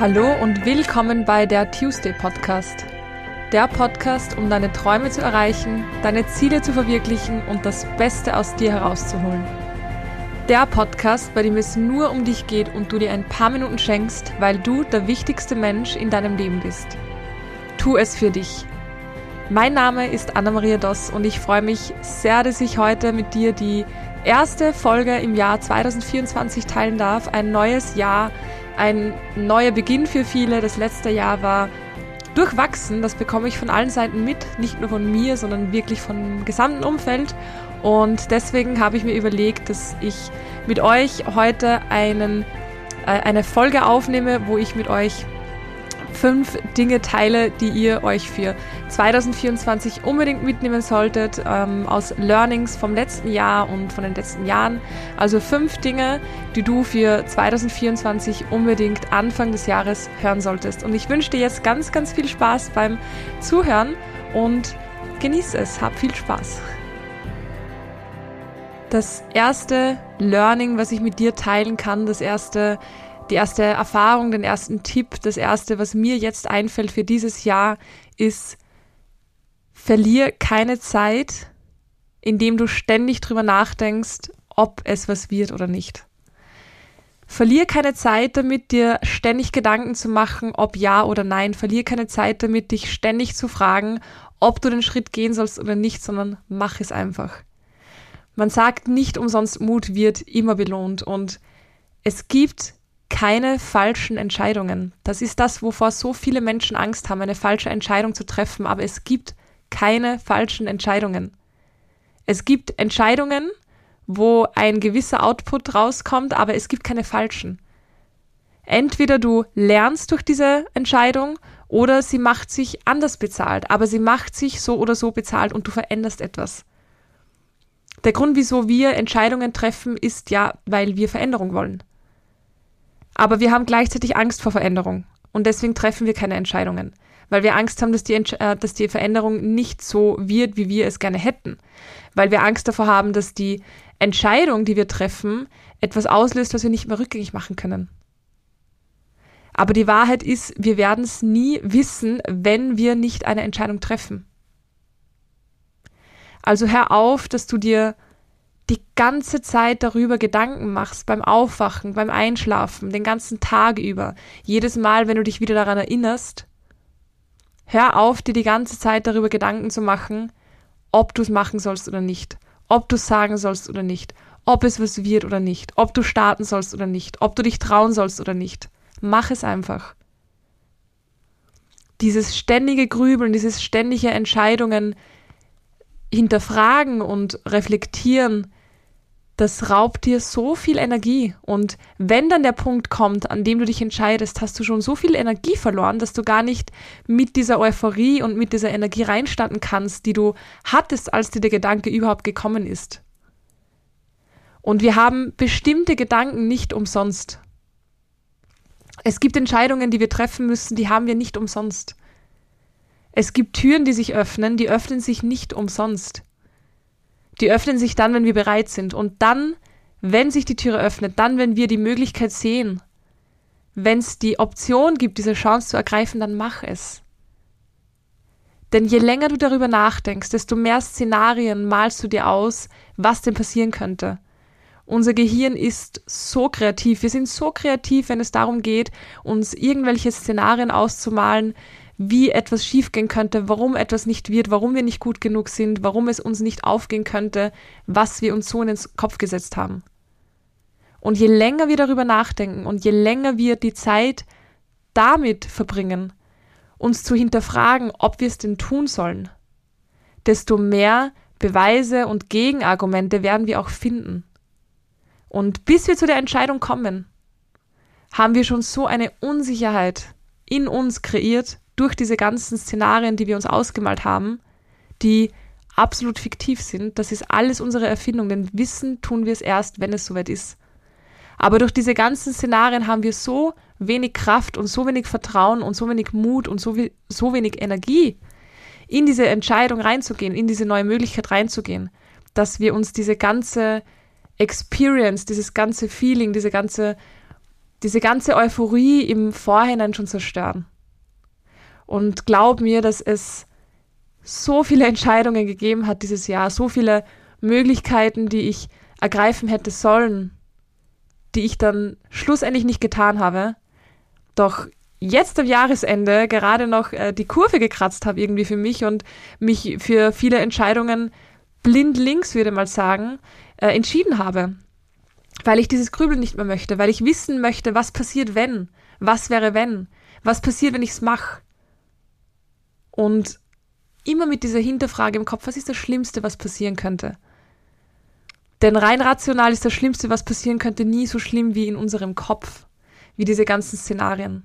Hallo und willkommen bei der Tuesday Podcast. Der Podcast, um deine Träume zu erreichen, deine Ziele zu verwirklichen und das Beste aus dir herauszuholen. Der Podcast, bei dem es nur um dich geht und du dir ein paar Minuten schenkst, weil du der wichtigste Mensch in deinem Leben bist. Tu es für dich. Mein Name ist Anna-Maria Doss und ich freue mich sehr, dass ich heute mit dir die erste Folge im Jahr 2024 teilen darf. Ein neues Jahr ein neuer Beginn für viele. Das letzte Jahr war durchwachsen. Das bekomme ich von allen Seiten mit. Nicht nur von mir, sondern wirklich vom gesamten Umfeld. Und deswegen habe ich mir überlegt, dass ich mit euch heute einen, äh, eine Folge aufnehme, wo ich mit euch fünf Dinge teile, die ihr euch für 2024 unbedingt mitnehmen solltet ähm, aus Learnings vom letzten Jahr und von den letzten Jahren. Also fünf Dinge, die du für 2024 unbedingt Anfang des Jahres hören solltest. Und ich wünsche dir jetzt ganz, ganz viel Spaß beim Zuhören und genieß es. Hab viel Spaß. Das erste Learning, was ich mit dir teilen kann, das erste die erste Erfahrung, den ersten Tipp, das erste, was mir jetzt einfällt für dieses Jahr, ist, verlier keine Zeit, indem du ständig drüber nachdenkst, ob es was wird oder nicht. Verlier keine Zeit damit, dir ständig Gedanken zu machen, ob ja oder nein. Verlier keine Zeit damit, dich ständig zu fragen, ob du den Schritt gehen sollst oder nicht, sondern mach es einfach. Man sagt nicht umsonst, Mut wird immer belohnt und es gibt keine falschen Entscheidungen. Das ist das, wovor so viele Menschen Angst haben, eine falsche Entscheidung zu treffen. Aber es gibt keine falschen Entscheidungen. Es gibt Entscheidungen, wo ein gewisser Output rauskommt, aber es gibt keine falschen. Entweder du lernst durch diese Entscheidung oder sie macht sich anders bezahlt, aber sie macht sich so oder so bezahlt und du veränderst etwas. Der Grund, wieso wir Entscheidungen treffen, ist ja, weil wir Veränderung wollen. Aber wir haben gleichzeitig Angst vor Veränderung und deswegen treffen wir keine Entscheidungen, weil wir Angst haben, dass die, äh, dass die Veränderung nicht so wird, wie wir es gerne hätten, weil wir Angst davor haben, dass die Entscheidung, die wir treffen, etwas auslöst, was wir nicht mehr rückgängig machen können. Aber die Wahrheit ist, wir werden es nie wissen, wenn wir nicht eine Entscheidung treffen. Also hör auf, dass du dir die ganze Zeit darüber Gedanken machst, beim Aufwachen, beim Einschlafen, den ganzen Tag über, jedes Mal, wenn du dich wieder daran erinnerst, hör auf, dir die ganze Zeit darüber Gedanken zu machen, ob du es machen sollst oder nicht, ob du es sagen sollst oder nicht, ob es was wird oder nicht, ob du starten sollst oder nicht, ob du dich trauen sollst oder nicht. Mach es einfach. Dieses ständige Grübeln, dieses ständige Entscheidungen hinterfragen und reflektieren, das raubt dir so viel Energie. Und wenn dann der Punkt kommt, an dem du dich entscheidest, hast du schon so viel Energie verloren, dass du gar nicht mit dieser Euphorie und mit dieser Energie reinstarten kannst, die du hattest, als dir der Gedanke überhaupt gekommen ist. Und wir haben bestimmte Gedanken nicht umsonst. Es gibt Entscheidungen, die wir treffen müssen, die haben wir nicht umsonst. Es gibt Türen, die sich öffnen, die öffnen sich nicht umsonst. Die öffnen sich dann, wenn wir bereit sind. Und dann, wenn sich die Türe öffnet, dann, wenn wir die Möglichkeit sehen, wenn es die Option gibt, diese Chance zu ergreifen, dann mach es. Denn je länger du darüber nachdenkst, desto mehr Szenarien malst du dir aus, was denn passieren könnte. Unser Gehirn ist so kreativ. Wir sind so kreativ, wenn es darum geht, uns irgendwelche Szenarien auszumalen, wie etwas schiefgehen könnte, warum etwas nicht wird, warum wir nicht gut genug sind, warum es uns nicht aufgehen könnte, was wir uns so in den Kopf gesetzt haben. Und je länger wir darüber nachdenken und je länger wir die Zeit damit verbringen, uns zu hinterfragen, ob wir es denn tun sollen, desto mehr Beweise und Gegenargumente werden wir auch finden. Und bis wir zu der Entscheidung kommen, haben wir schon so eine Unsicherheit in uns kreiert, durch diese ganzen Szenarien, die wir uns ausgemalt haben, die absolut fiktiv sind. Das ist alles unsere Erfindung, denn wissen tun wir es erst, wenn es soweit ist. Aber durch diese ganzen Szenarien haben wir so wenig Kraft und so wenig Vertrauen und so wenig Mut und so, so wenig Energie, in diese Entscheidung reinzugehen, in diese neue Möglichkeit reinzugehen, dass wir uns diese ganze Experience, dieses ganze Feeling, diese ganze diese ganze Euphorie im Vorhinein schon zerstören. Und glaub mir, dass es so viele Entscheidungen gegeben hat dieses Jahr, so viele Möglichkeiten, die ich ergreifen hätte sollen, die ich dann schlussendlich nicht getan habe. Doch jetzt am Jahresende gerade noch äh, die Kurve gekratzt habe irgendwie für mich und mich für viele Entscheidungen blind links, würde mal sagen, äh, entschieden habe. Weil ich dieses Grübeln nicht mehr möchte, weil ich wissen möchte, was passiert, wenn. Was wäre, wenn? Was passiert, wenn ich es mache? Und immer mit dieser Hinterfrage im Kopf, was ist das Schlimmste, was passieren könnte? Denn rein rational ist das Schlimmste, was passieren könnte, nie so schlimm wie in unserem Kopf, wie diese ganzen Szenarien.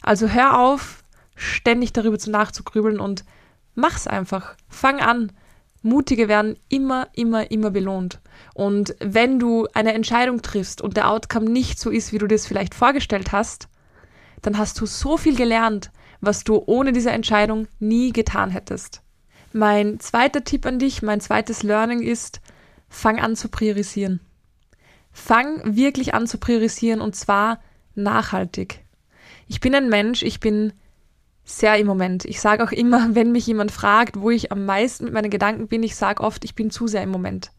Also hör auf, ständig darüber zu nachzugrübeln und mach's einfach. Fang an. Mutige werden immer, immer, immer belohnt. Und wenn du eine Entscheidung triffst und der Outcome nicht so ist, wie du dir es vielleicht vorgestellt hast, dann hast du so viel gelernt, was du ohne diese Entscheidung nie getan hättest. Mein zweiter Tipp an dich, mein zweites Learning ist, fang an zu priorisieren. Fang wirklich an zu priorisieren und zwar nachhaltig. Ich bin ein Mensch, ich bin sehr im Moment. Ich sage auch immer, wenn mich jemand fragt, wo ich am meisten mit meinen Gedanken bin, ich sage oft, ich bin zu sehr im Moment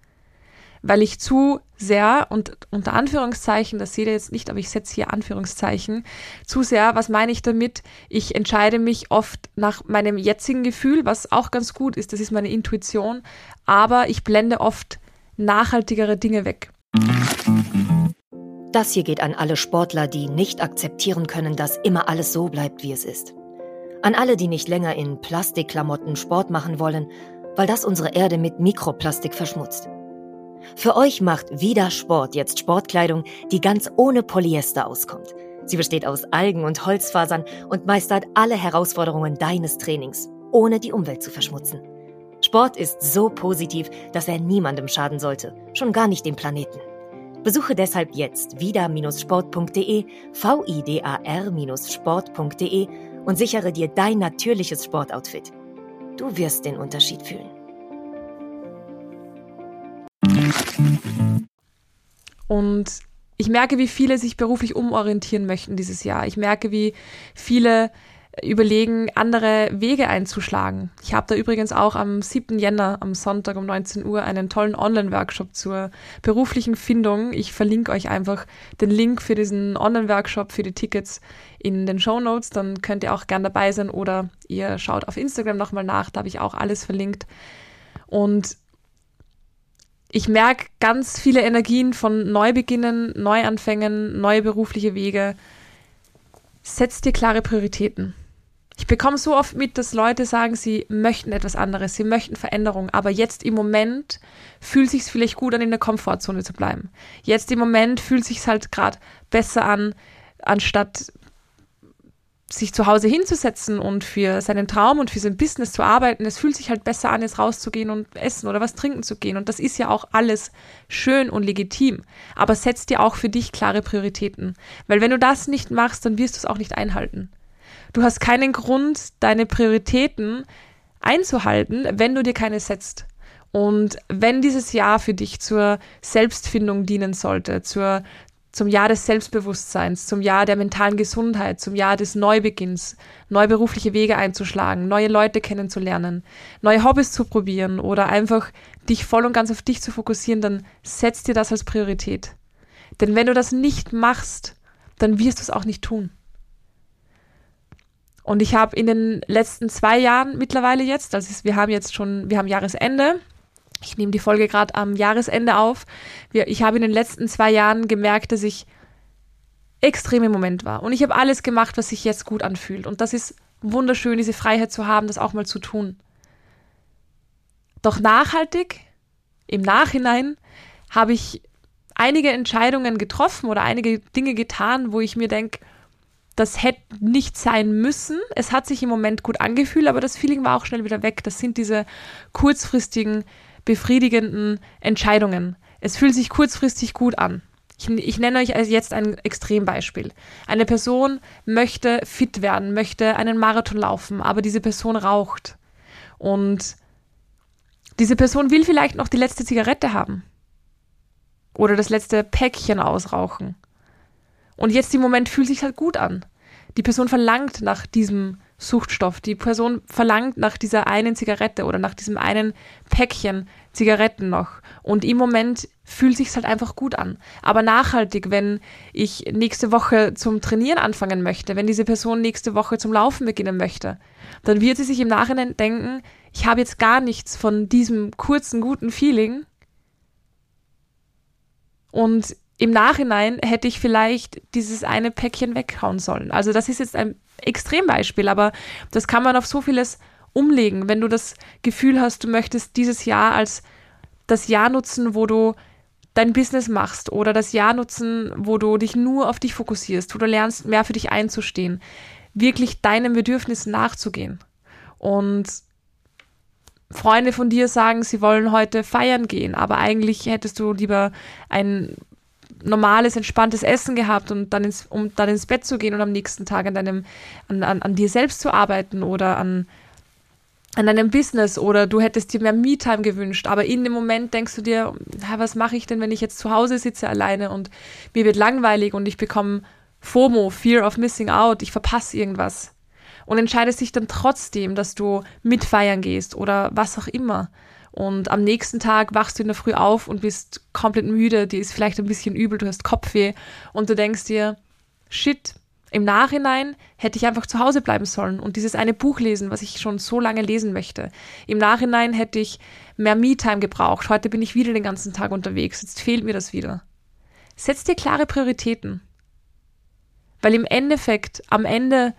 weil ich zu sehr und unter Anführungszeichen, das seht ihr jetzt nicht, aber ich setze hier Anführungszeichen, zu sehr, was meine ich damit? Ich entscheide mich oft nach meinem jetzigen Gefühl, was auch ganz gut ist, das ist meine Intuition, aber ich blende oft nachhaltigere Dinge weg. Das hier geht an alle Sportler, die nicht akzeptieren können, dass immer alles so bleibt, wie es ist. An alle, die nicht länger in Plastikklamotten Sport machen wollen, weil das unsere Erde mit Mikroplastik verschmutzt. Für euch macht Vida Sport jetzt Sportkleidung, die ganz ohne Polyester auskommt. Sie besteht aus Algen und Holzfasern und meistert alle Herausforderungen deines Trainings, ohne die Umwelt zu verschmutzen. Sport ist so positiv, dass er niemandem schaden sollte, schon gar nicht dem Planeten. Besuche deshalb jetzt vida-sport.de, vidar-sport.de und sichere dir dein natürliches Sportoutfit. Du wirst den Unterschied fühlen. Und ich merke, wie viele sich beruflich umorientieren möchten dieses Jahr. Ich merke, wie viele überlegen, andere Wege einzuschlagen. Ich habe da übrigens auch am 7. Jänner, am Sonntag um 19 Uhr, einen tollen Online-Workshop zur beruflichen Findung. Ich verlinke euch einfach den Link für diesen Online-Workshop, für die Tickets in den Show Notes. Dann könnt ihr auch gern dabei sein oder ihr schaut auf Instagram nochmal nach, da habe ich auch alles verlinkt. Und ich merke ganz viele Energien von Neubeginnen, Neuanfängen, neue berufliche Wege. Setz dir klare Prioritäten. Ich bekomme so oft mit, dass Leute sagen, sie möchten etwas anderes, sie möchten Veränderung, aber jetzt im Moment fühlt sich vielleicht gut an, in der Komfortzone zu bleiben. Jetzt im Moment fühlt sich halt gerade besser an, anstatt sich zu Hause hinzusetzen und für seinen Traum und für sein Business zu arbeiten, es fühlt sich halt besser an, jetzt rauszugehen und essen oder was trinken zu gehen. Und das ist ja auch alles schön und legitim. Aber setz dir auch für dich klare Prioritäten. Weil wenn du das nicht machst, dann wirst du es auch nicht einhalten. Du hast keinen Grund, deine Prioritäten einzuhalten, wenn du dir keine setzt. Und wenn dieses Jahr für dich zur Selbstfindung dienen sollte, zur zum Jahr des Selbstbewusstseins, zum Jahr der mentalen Gesundheit, zum Jahr des Neubeginns, neue berufliche Wege einzuschlagen, neue Leute kennenzulernen, neue Hobbys zu probieren oder einfach dich voll und ganz auf dich zu fokussieren, dann setz dir das als Priorität. Denn wenn du das nicht machst, dann wirst du es auch nicht tun. Und ich habe in den letzten zwei Jahren mittlerweile jetzt, also wir haben jetzt schon, wir haben Jahresende, ich nehme die Folge gerade am Jahresende auf. Ich habe in den letzten zwei Jahren gemerkt, dass ich extrem im Moment war. Und ich habe alles gemacht, was sich jetzt gut anfühlt. Und das ist wunderschön, diese Freiheit zu haben, das auch mal zu tun. Doch nachhaltig, im Nachhinein, habe ich einige Entscheidungen getroffen oder einige Dinge getan, wo ich mir denke, das hätte nicht sein müssen. Es hat sich im Moment gut angefühlt, aber das Feeling war auch schnell wieder weg. Das sind diese kurzfristigen befriedigenden Entscheidungen. Es fühlt sich kurzfristig gut an. Ich, ich, nenne euch jetzt ein Extrembeispiel. Eine Person möchte fit werden, möchte einen Marathon laufen, aber diese Person raucht. Und diese Person will vielleicht noch die letzte Zigarette haben. Oder das letzte Päckchen ausrauchen. Und jetzt im Moment fühlt sich halt gut an. Die Person verlangt nach diesem Suchtstoff. Die Person verlangt nach dieser einen Zigarette oder nach diesem einen Päckchen Zigaretten noch. Und im Moment fühlt sich halt einfach gut an. Aber nachhaltig, wenn ich nächste Woche zum Trainieren anfangen möchte, wenn diese Person nächste Woche zum Laufen beginnen möchte, dann wird sie sich im Nachhinein denken, ich habe jetzt gar nichts von diesem kurzen, guten Feeling. Und im Nachhinein hätte ich vielleicht dieses eine Päckchen weghauen sollen. Also das ist jetzt ein Extrembeispiel, aber das kann man auf so vieles umlegen. Wenn du das Gefühl hast, du möchtest dieses Jahr als das Jahr nutzen, wo du dein Business machst oder das Jahr nutzen, wo du dich nur auf dich fokussierst, wo du lernst, mehr für dich einzustehen, wirklich deinen Bedürfnissen nachzugehen. Und Freunde von dir sagen, sie wollen heute feiern gehen, aber eigentlich hättest du lieber ein normales, entspanntes Essen gehabt und dann ins, um dann ins Bett zu gehen und am nächsten Tag an deinem, an, an, an dir selbst zu arbeiten oder an, an deinem Business oder du hättest dir mehr Me-Time gewünscht, aber in dem Moment denkst du dir, was mache ich denn, wenn ich jetzt zu Hause sitze alleine und mir wird langweilig und ich bekomme FOMO, Fear of Missing Out, ich verpasse irgendwas. Und entscheidest dich dann trotzdem, dass du mitfeiern gehst oder was auch immer. Und am nächsten Tag wachst du in der Früh auf und bist komplett müde, dir ist vielleicht ein bisschen übel, du hast Kopfweh und du denkst dir, shit, im Nachhinein hätte ich einfach zu Hause bleiben sollen und dieses eine Buch lesen, was ich schon so lange lesen möchte. Im Nachhinein hätte ich mehr Me-Time gebraucht. Heute bin ich wieder den ganzen Tag unterwegs. Jetzt fehlt mir das wieder. Setz dir klare Prioritäten. Weil im Endeffekt, am Ende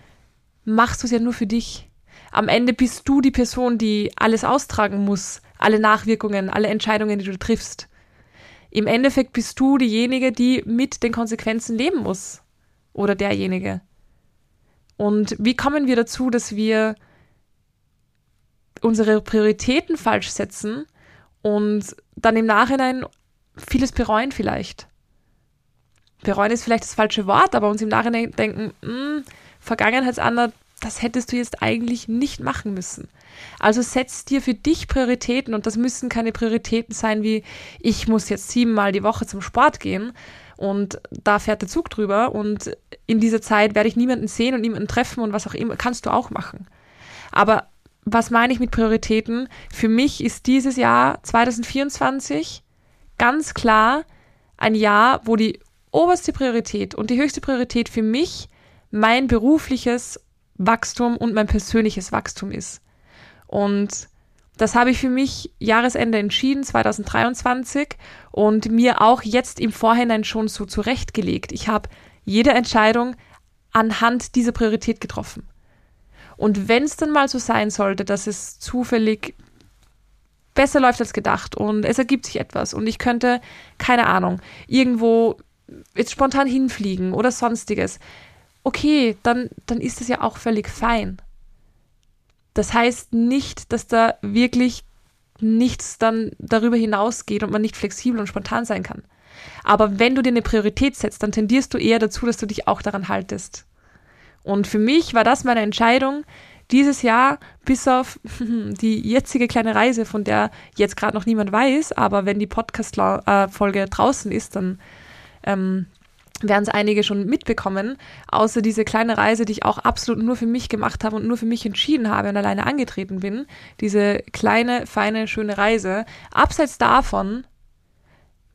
machst du es ja nur für dich. Am Ende bist du die Person, die alles austragen muss, alle Nachwirkungen, alle Entscheidungen, die du triffst. Im Endeffekt bist du diejenige, die mit den Konsequenzen leben muss. Oder derjenige. Und wie kommen wir dazu, dass wir unsere Prioritäten falsch setzen und dann im Nachhinein vieles bereuen vielleicht? Bereuen ist vielleicht das falsche Wort, aber uns im Nachhinein denken, mh, hm, Vergangenheitsander, das hättest du jetzt eigentlich nicht machen müssen. Also setz dir für dich Prioritäten und das müssen keine Prioritäten sein wie, ich muss jetzt siebenmal die Woche zum Sport gehen und da fährt der Zug drüber und in dieser Zeit werde ich niemanden sehen und niemanden treffen und was auch immer, kannst du auch machen. Aber was meine ich mit Prioritäten? Für mich ist dieses Jahr 2024 ganz klar ein Jahr, wo die oberste Priorität und die höchste Priorität für mich mein berufliches Wachstum und mein persönliches Wachstum ist. Und das habe ich für mich Jahresende entschieden, 2023, und mir auch jetzt im Vorhinein schon so zurechtgelegt. Ich habe jede Entscheidung anhand dieser Priorität getroffen. Und wenn es dann mal so sein sollte, dass es zufällig besser läuft als gedacht und es ergibt sich etwas und ich könnte, keine Ahnung, irgendwo jetzt spontan hinfliegen oder sonstiges, okay, dann, dann ist das ja auch völlig fein. Das heißt nicht, dass da wirklich nichts dann darüber hinausgeht und man nicht flexibel und spontan sein kann. Aber wenn du dir eine Priorität setzt, dann tendierst du eher dazu, dass du dich auch daran haltest. Und für mich war das meine Entscheidung, dieses Jahr, bis auf die jetzige kleine Reise, von der jetzt gerade noch niemand weiß, aber wenn die Podcast-Folge draußen ist, dann ähm, werden es einige schon mitbekommen, außer diese kleine Reise, die ich auch absolut nur für mich gemacht habe und nur für mich entschieden habe und alleine angetreten bin. Diese kleine, feine, schöne Reise. Abseits davon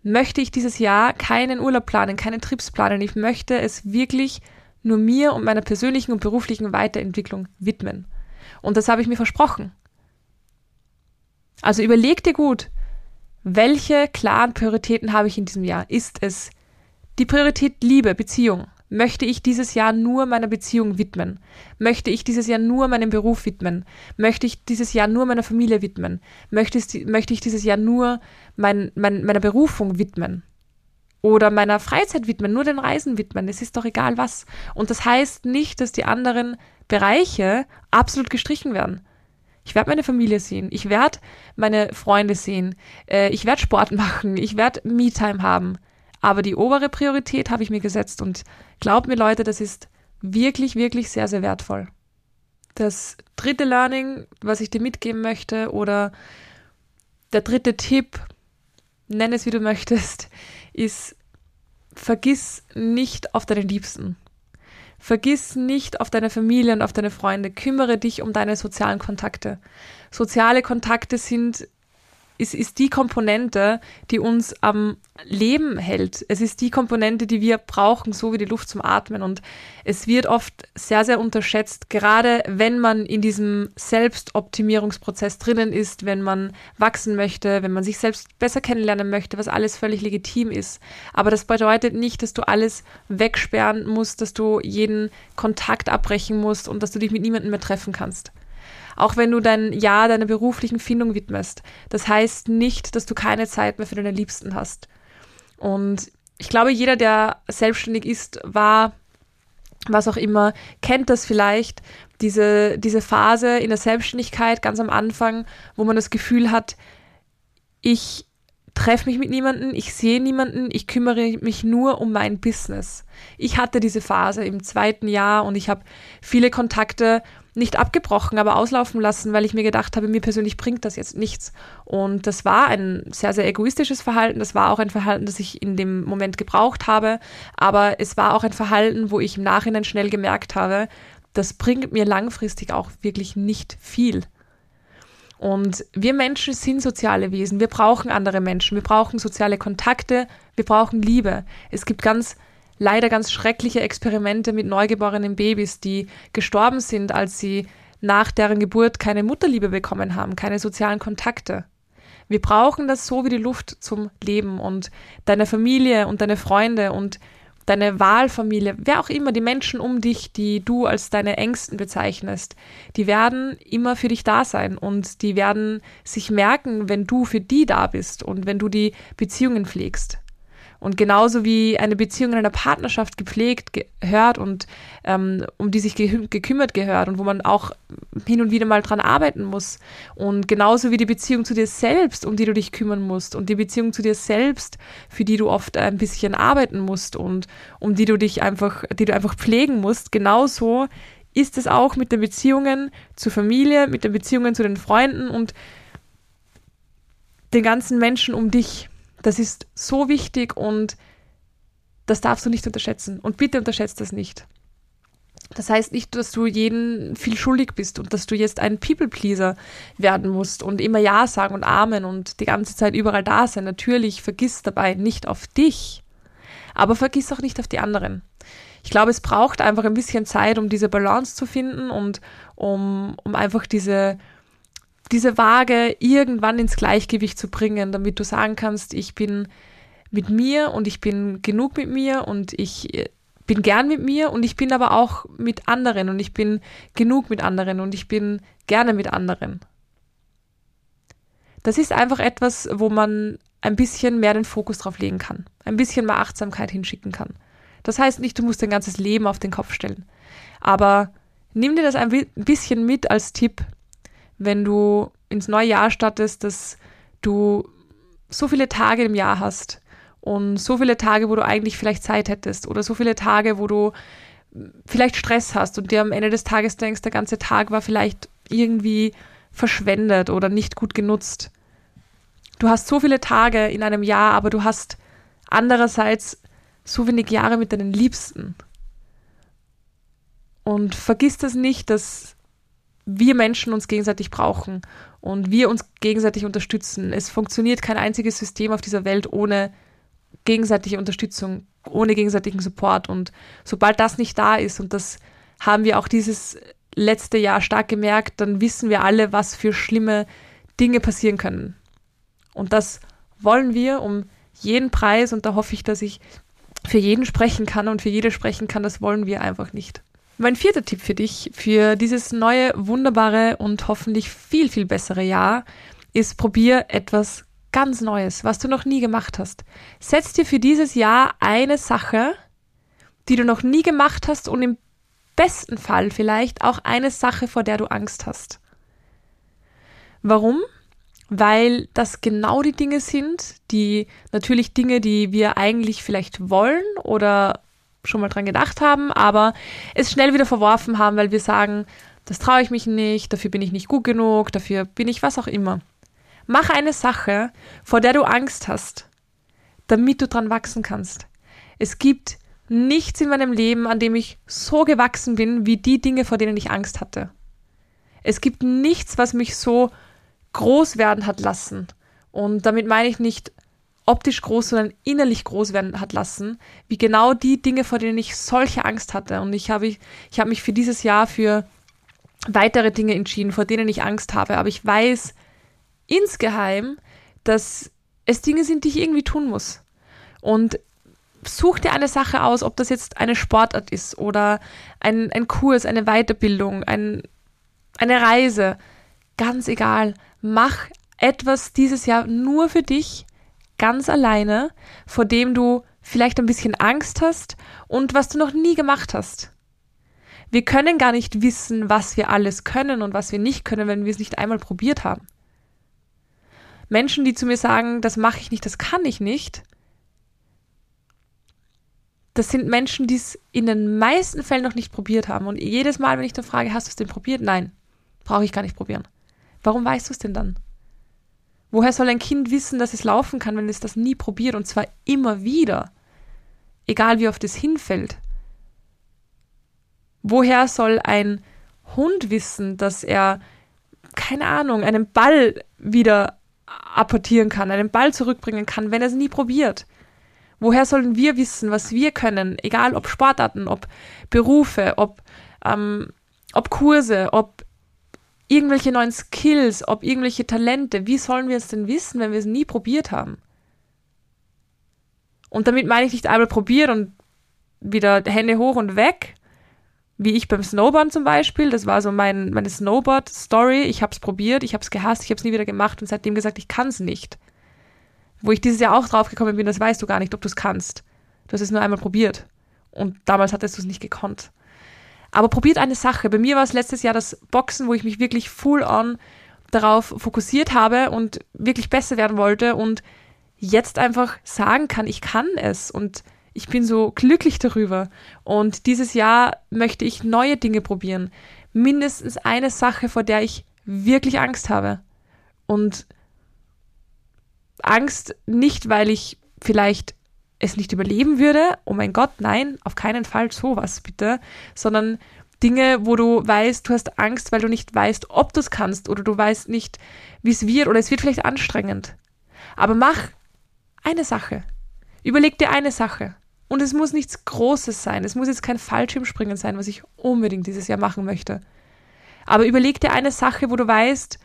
möchte ich dieses Jahr keinen Urlaub planen, keine Trips planen. Ich möchte es wirklich nur mir und meiner persönlichen und beruflichen Weiterentwicklung widmen. Und das habe ich mir versprochen. Also überleg dir gut, welche klaren Prioritäten habe ich in diesem Jahr? Ist es die Priorität Liebe, Beziehung. Möchte ich dieses Jahr nur meiner Beziehung widmen? Möchte ich dieses Jahr nur meinem Beruf widmen? Möchte ich dieses Jahr nur meiner Familie widmen? Möchte, möchte ich dieses Jahr nur mein, mein, meiner Berufung widmen? Oder meiner Freizeit widmen, nur den Reisen widmen? Es ist doch egal was. Und das heißt nicht, dass die anderen Bereiche absolut gestrichen werden. Ich werde meine Familie sehen, ich werde meine Freunde sehen, äh, ich werde Sport machen, ich werde Me-Time haben. Aber die obere Priorität habe ich mir gesetzt und glaubt mir Leute, das ist wirklich, wirklich sehr, sehr wertvoll. Das dritte Learning, was ich dir mitgeben möchte oder der dritte Tipp, nenn es wie du möchtest, ist, vergiss nicht auf deine Liebsten. Vergiss nicht auf deine Familie und auf deine Freunde. Kümmere dich um deine sozialen Kontakte. Soziale Kontakte sind ist, ist die Komponente, die uns am Leben hält. Es ist die Komponente, die wir brauchen, so wie die Luft zum Atmen. Und es wird oft sehr, sehr unterschätzt, gerade wenn man in diesem Selbstoptimierungsprozess drinnen ist, wenn man wachsen möchte, wenn man sich selbst besser kennenlernen möchte, was alles völlig legitim ist. Aber das bedeutet nicht, dass du alles wegsperren musst, dass du jeden Kontakt abbrechen musst und dass du dich mit niemandem mehr treffen kannst auch wenn du dein Jahr deiner beruflichen Findung widmest. Das heißt nicht, dass du keine Zeit mehr für deine Liebsten hast. Und ich glaube, jeder, der selbstständig ist, war, was auch immer, kennt das vielleicht, diese, diese Phase in der Selbstständigkeit ganz am Anfang, wo man das Gefühl hat, ich treffe mich mit niemandem, ich sehe niemanden, ich kümmere mich nur um mein Business. Ich hatte diese Phase im zweiten Jahr und ich habe viele Kontakte nicht abgebrochen, aber auslaufen lassen, weil ich mir gedacht habe, mir persönlich bringt das jetzt nichts. Und das war ein sehr, sehr egoistisches Verhalten. Das war auch ein Verhalten, das ich in dem Moment gebraucht habe. Aber es war auch ein Verhalten, wo ich im Nachhinein schnell gemerkt habe, das bringt mir langfristig auch wirklich nicht viel. Und wir Menschen sind soziale Wesen. Wir brauchen andere Menschen. Wir brauchen soziale Kontakte. Wir brauchen Liebe. Es gibt ganz leider ganz schreckliche Experimente mit neugeborenen Babys, die gestorben sind, als sie nach deren Geburt keine Mutterliebe bekommen haben, keine sozialen Kontakte. Wir brauchen das so wie die Luft zum Leben und deine Familie und deine Freunde und deine Wahlfamilie, wer auch immer, die Menschen um dich, die du als deine Ängsten bezeichnest, die werden immer für dich da sein und die werden sich merken, wenn du für die da bist und wenn du die Beziehungen pflegst. Und genauso wie eine Beziehung in einer Partnerschaft gepflegt gehört und ähm, um die sich ge gekümmert gehört und wo man auch hin und wieder mal dran arbeiten muss. Und genauso wie die Beziehung zu dir selbst, um die du dich kümmern musst und die Beziehung zu dir selbst, für die du oft ein bisschen arbeiten musst und um die du dich einfach, die du einfach pflegen musst, genauso ist es auch mit den Beziehungen zur Familie, mit den Beziehungen zu den Freunden und den ganzen Menschen um dich. Das ist so wichtig und das darfst du nicht unterschätzen. Und bitte unterschätzt das nicht. Das heißt nicht, dass du jeden viel schuldig bist und dass du jetzt ein People-Pleaser werden musst und immer Ja sagen und Amen und die ganze Zeit überall da sein. Natürlich vergiss dabei nicht auf dich, aber vergiss auch nicht auf die anderen. Ich glaube, es braucht einfach ein bisschen Zeit, um diese Balance zu finden und um, um einfach diese diese Waage irgendwann ins Gleichgewicht zu bringen, damit du sagen kannst, ich bin mit mir und ich bin genug mit mir und ich äh, bin gern mit mir und ich bin aber auch mit anderen und ich bin genug mit anderen und ich bin gerne mit anderen. Das ist einfach etwas, wo man ein bisschen mehr den Fokus drauf legen kann, ein bisschen mehr Achtsamkeit hinschicken kann. Das heißt nicht, du musst dein ganzes Leben auf den Kopf stellen, aber nimm dir das ein bisschen mit als Tipp, wenn du ins neue Jahr startest, dass du so viele Tage im Jahr hast und so viele Tage, wo du eigentlich vielleicht Zeit hättest oder so viele Tage, wo du vielleicht Stress hast und dir am Ende des Tages denkst, der ganze Tag war vielleicht irgendwie verschwendet oder nicht gut genutzt. Du hast so viele Tage in einem Jahr, aber du hast andererseits so wenig Jahre mit deinen Liebsten. Und vergiss das nicht, dass wir Menschen uns gegenseitig brauchen und wir uns gegenseitig unterstützen. Es funktioniert kein einziges System auf dieser Welt ohne gegenseitige Unterstützung, ohne gegenseitigen Support. Und sobald das nicht da ist, und das haben wir auch dieses letzte Jahr stark gemerkt, dann wissen wir alle, was für schlimme Dinge passieren können. Und das wollen wir um jeden Preis, und da hoffe ich, dass ich für jeden sprechen kann und für jede sprechen kann, das wollen wir einfach nicht. Mein vierter Tipp für dich, für dieses neue, wunderbare und hoffentlich viel, viel bessere Jahr, ist probier etwas ganz Neues, was du noch nie gemacht hast. Setz dir für dieses Jahr eine Sache, die du noch nie gemacht hast und im besten Fall vielleicht auch eine Sache, vor der du Angst hast. Warum? Weil das genau die Dinge sind, die natürlich Dinge, die wir eigentlich vielleicht wollen oder schon mal dran gedacht haben, aber es schnell wieder verworfen haben, weil wir sagen, das traue ich mich nicht, dafür bin ich nicht gut genug, dafür bin ich was auch immer. Mach eine Sache, vor der du Angst hast, damit du dran wachsen kannst. Es gibt nichts in meinem Leben, an dem ich so gewachsen bin, wie die Dinge, vor denen ich Angst hatte. Es gibt nichts, was mich so groß werden hat lassen. Und damit meine ich nicht optisch groß, sondern innerlich groß werden hat lassen, wie genau die Dinge, vor denen ich solche Angst hatte. Und ich habe, ich habe mich für dieses Jahr für weitere Dinge entschieden, vor denen ich Angst habe. Aber ich weiß insgeheim, dass es Dinge sind, die ich irgendwie tun muss. Und such dir eine Sache aus, ob das jetzt eine Sportart ist oder ein, ein Kurs, eine Weiterbildung, ein, eine Reise. Ganz egal. Mach etwas dieses Jahr nur für dich, ganz alleine, vor dem du vielleicht ein bisschen Angst hast und was du noch nie gemacht hast. Wir können gar nicht wissen, was wir alles können und was wir nicht können, wenn wir es nicht einmal probiert haben. Menschen, die zu mir sagen, das mache ich nicht, das kann ich nicht, das sind Menschen, die es in den meisten Fällen noch nicht probiert haben. Und jedes Mal, wenn ich dann frage, hast du es denn probiert? Nein, brauche ich gar nicht probieren. Warum weißt du es denn dann? Woher soll ein Kind wissen, dass es laufen kann, wenn es das nie probiert und zwar immer wieder? Egal wie oft es hinfällt. Woher soll ein Hund wissen, dass er, keine Ahnung, einen Ball wieder apportieren kann, einen Ball zurückbringen kann, wenn er es nie probiert? Woher sollen wir wissen, was wir können, egal ob Sportarten, ob Berufe, ob, ähm, ob Kurse, ob irgendwelche neuen Skills, ob irgendwelche Talente, wie sollen wir es denn wissen, wenn wir es nie probiert haben? Und damit meine ich nicht einmal probiert und wieder Hände hoch und weg, wie ich beim Snowboarden zum Beispiel. Das war so mein, meine Snowboard-Story. Ich habe es probiert, ich habe es gehasst, ich habe es nie wieder gemacht und seitdem gesagt, ich kann es nicht. Wo ich dieses Jahr auch draufgekommen bin, das weißt du gar nicht, ob du es kannst. Du hast es nur einmal probiert. Und damals hattest du es nicht gekonnt. Aber probiert eine Sache. Bei mir war es letztes Jahr das Boxen, wo ich mich wirklich full on darauf fokussiert habe und wirklich besser werden wollte und jetzt einfach sagen kann, ich kann es und ich bin so glücklich darüber. Und dieses Jahr möchte ich neue Dinge probieren. Mindestens eine Sache, vor der ich wirklich Angst habe. Und Angst nicht, weil ich vielleicht es nicht überleben würde. Oh mein Gott, nein, auf keinen Fall sowas bitte, sondern Dinge, wo du weißt, du hast Angst, weil du nicht weißt, ob du es kannst oder du weißt nicht, wie es wird oder es wird vielleicht anstrengend. Aber mach eine Sache. Überleg dir eine Sache. Und es muss nichts Großes sein. Es muss jetzt kein Fallschirmspringen sein, was ich unbedingt dieses Jahr machen möchte. Aber überleg dir eine Sache, wo du weißt,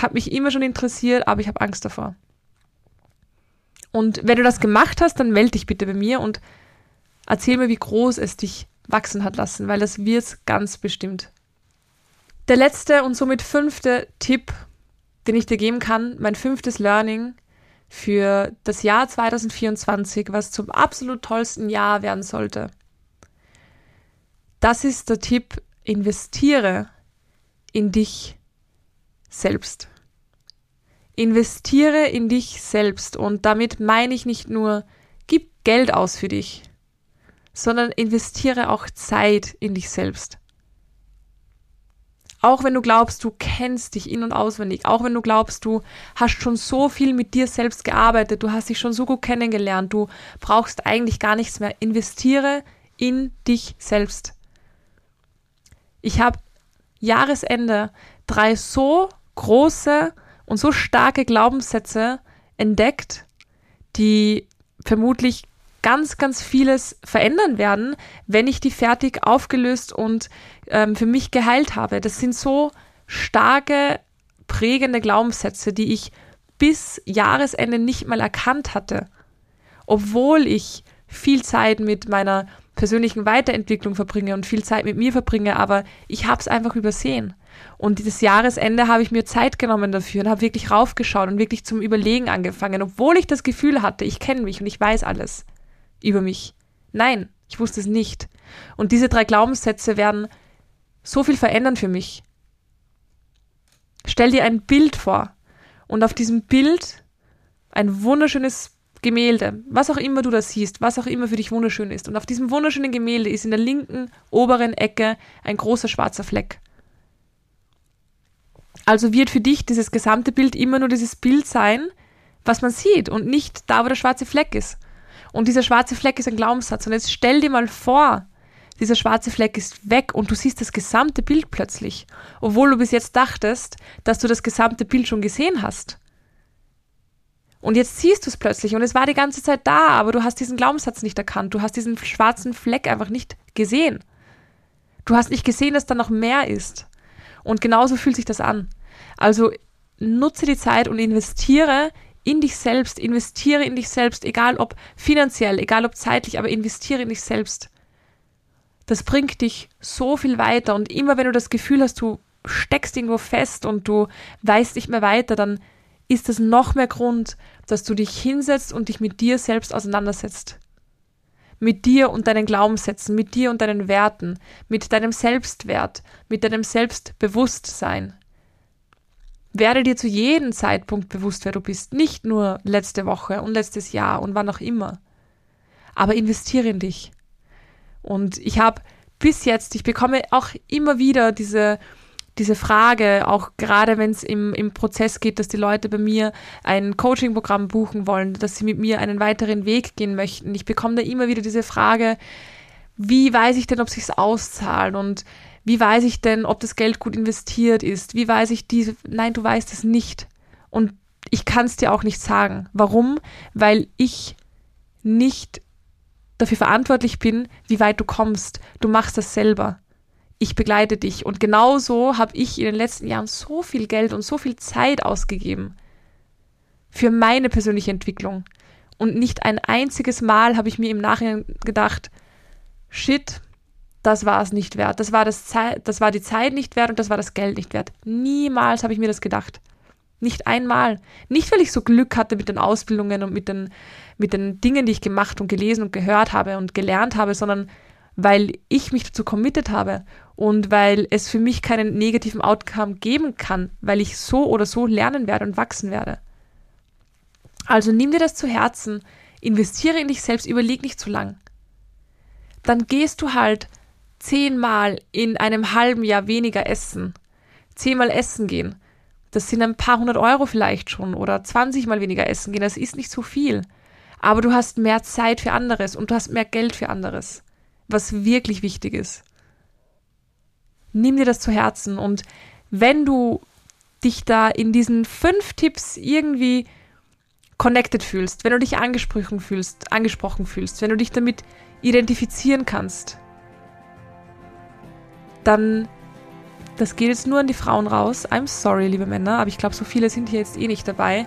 hat mich immer schon interessiert, aber ich habe Angst davor. Und wenn du das gemacht hast, dann melde dich bitte bei mir und erzähl mir, wie groß es dich wachsen hat lassen, weil das wird ganz bestimmt. Der letzte und somit fünfte Tipp, den ich dir geben kann, mein fünftes Learning für das Jahr 2024, was zum absolut tollsten Jahr werden sollte. Das ist der Tipp, investiere in dich selbst. Investiere in dich selbst und damit meine ich nicht nur, gib Geld aus für dich, sondern investiere auch Zeit in dich selbst. Auch wenn du glaubst, du kennst dich in und auswendig, auch wenn du glaubst, du hast schon so viel mit dir selbst gearbeitet, du hast dich schon so gut kennengelernt, du brauchst eigentlich gar nichts mehr. Investiere in dich selbst. Ich habe Jahresende drei so große und so starke Glaubenssätze entdeckt, die vermutlich ganz, ganz vieles verändern werden, wenn ich die fertig aufgelöst und ähm, für mich geheilt habe. Das sind so starke, prägende Glaubenssätze, die ich bis Jahresende nicht mal erkannt hatte, obwohl ich viel Zeit mit meiner persönlichen Weiterentwicklung verbringe und viel Zeit mit mir verbringe, aber ich habe es einfach übersehen. Und dieses Jahresende habe ich mir Zeit genommen dafür und habe wirklich raufgeschaut und wirklich zum Überlegen angefangen, obwohl ich das Gefühl hatte, ich kenne mich und ich weiß alles über mich. Nein, ich wusste es nicht. Und diese drei Glaubenssätze werden so viel verändern für mich. Stell dir ein Bild vor und auf diesem Bild ein wunderschönes Gemälde, was auch immer du da siehst, was auch immer für dich wunderschön ist. Und auf diesem wunderschönen Gemälde ist in der linken oberen Ecke ein großer schwarzer Fleck. Also wird für dich dieses gesamte Bild immer nur dieses Bild sein, was man sieht und nicht da, wo der schwarze Fleck ist. Und dieser schwarze Fleck ist ein Glaubenssatz. Und jetzt stell dir mal vor, dieser schwarze Fleck ist weg und du siehst das gesamte Bild plötzlich, obwohl du bis jetzt dachtest, dass du das gesamte Bild schon gesehen hast. Und jetzt siehst du es plötzlich und es war die ganze Zeit da, aber du hast diesen Glaubenssatz nicht erkannt, du hast diesen schwarzen Fleck einfach nicht gesehen. Du hast nicht gesehen, dass da noch mehr ist. Und genauso fühlt sich das an. Also nutze die Zeit und investiere in dich selbst, investiere in dich selbst, egal ob finanziell, egal ob zeitlich, aber investiere in dich selbst. Das bringt dich so viel weiter und immer wenn du das Gefühl hast, du steckst irgendwo fest und du weißt nicht mehr weiter, dann ist das noch mehr Grund, dass du dich hinsetzt und dich mit dir selbst auseinandersetzt. Mit dir und deinen Glaubenssätzen, mit dir und deinen Werten, mit deinem Selbstwert, mit deinem Selbstbewusstsein. Werde dir zu jedem Zeitpunkt bewusst, wer du bist. Nicht nur letzte Woche und letztes Jahr und wann auch immer. Aber investiere in dich. Und ich habe bis jetzt, ich bekomme auch immer wieder diese, diese Frage, auch gerade wenn es im, im Prozess geht, dass die Leute bei mir ein Coaching-Programm buchen wollen, dass sie mit mir einen weiteren Weg gehen möchten. Ich bekomme da immer wieder diese Frage, wie weiß ich denn, ob sich's auszahlt und wie weiß ich denn, ob das Geld gut investiert ist? Wie weiß ich diese? Nein, du weißt es nicht. Und ich kann es dir auch nicht sagen. Warum? Weil ich nicht dafür verantwortlich bin, wie weit du kommst. Du machst das selber. Ich begleite dich. Und genauso habe ich in den letzten Jahren so viel Geld und so viel Zeit ausgegeben für meine persönliche Entwicklung. Und nicht ein einziges Mal habe ich mir im Nachhinein gedacht, shit, das war es nicht wert. Das war, das, das war die Zeit nicht wert und das war das Geld nicht wert. Niemals habe ich mir das gedacht. Nicht einmal. Nicht, weil ich so Glück hatte mit den Ausbildungen und mit den, mit den Dingen, die ich gemacht und gelesen und gehört habe und gelernt habe, sondern weil ich mich dazu committed habe und weil es für mich keinen negativen Outcome geben kann, weil ich so oder so lernen werde und wachsen werde. Also nimm dir das zu Herzen, investiere in dich selbst, überleg nicht zu lang. Dann gehst du halt zehnmal in einem halben Jahr weniger essen, zehnmal essen gehen, das sind ein paar hundert Euro vielleicht schon oder zwanzigmal weniger essen gehen, das ist nicht so viel. Aber du hast mehr Zeit für anderes und du hast mehr Geld für anderes, was wirklich wichtig ist. Nimm dir das zu Herzen und wenn du dich da in diesen fünf Tipps irgendwie connected fühlst, wenn du dich angesprochen fühlst, angesprochen fühlst, wenn du dich damit identifizieren kannst, dann das geht jetzt nur an die Frauen raus. I'm sorry, liebe Männer, aber ich glaube, so viele sind hier jetzt eh nicht dabei.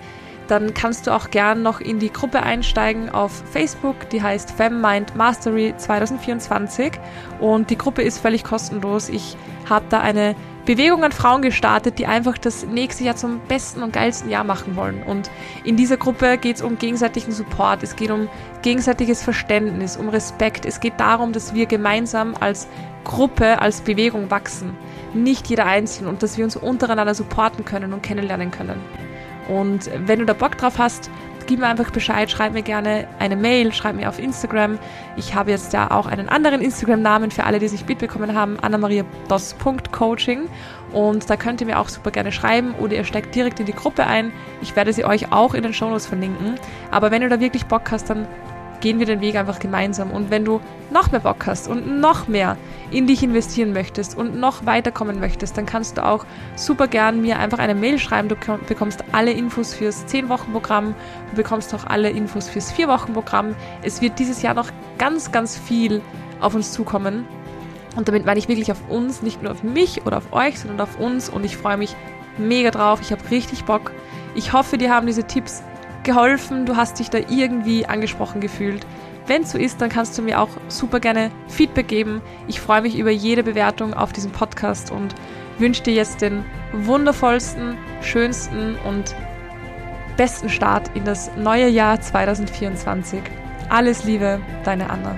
Dann kannst du auch gern noch in die Gruppe einsteigen auf Facebook, die heißt FemMind Mastery 2024 und die Gruppe ist völlig kostenlos. Ich habe da eine Bewegung an Frauen gestartet, die einfach das nächste Jahr zum besten und geilsten Jahr machen wollen. Und in dieser Gruppe geht es um gegenseitigen Support, es geht um gegenseitiges Verständnis, um Respekt. Es geht darum, dass wir gemeinsam als Gruppe, als Bewegung wachsen, nicht jeder einzeln und dass wir uns untereinander supporten können und kennenlernen können. Und wenn du da Bock drauf hast, gib mir einfach Bescheid, schreib mir gerne eine Mail, schreib mir auf Instagram. Ich habe jetzt ja auch einen anderen Instagram-Namen für alle, die sich mitbekommen haben, annamariados.coaching und da könnt ihr mir auch super gerne schreiben oder ihr steckt direkt in die Gruppe ein. Ich werde sie euch auch in den Shownotes verlinken. Aber wenn du da wirklich Bock hast, dann gehen wir den Weg einfach gemeinsam. Und wenn du noch mehr Bock hast und noch mehr in dich investieren möchtest und noch weiterkommen möchtest, dann kannst du auch super gern mir einfach eine Mail schreiben. Du bekommst alle Infos fürs 10-Wochen-Programm, du bekommst auch alle Infos fürs 4-Wochen-Programm. Es wird dieses Jahr noch ganz, ganz viel auf uns zukommen. Und damit meine ich wirklich auf uns, nicht nur auf mich oder auf euch, sondern auf uns. Und ich freue mich mega drauf. Ich habe richtig Bock. Ich hoffe, dir haben diese Tipps geholfen, du hast dich da irgendwie angesprochen gefühlt. Wenn es so ist, dann kannst du mir auch super gerne Feedback geben. Ich freue mich über jede Bewertung auf diesem Podcast und wünsche dir jetzt den wundervollsten, schönsten und besten Start in das neue Jahr 2024. Alles Liebe, deine Anna.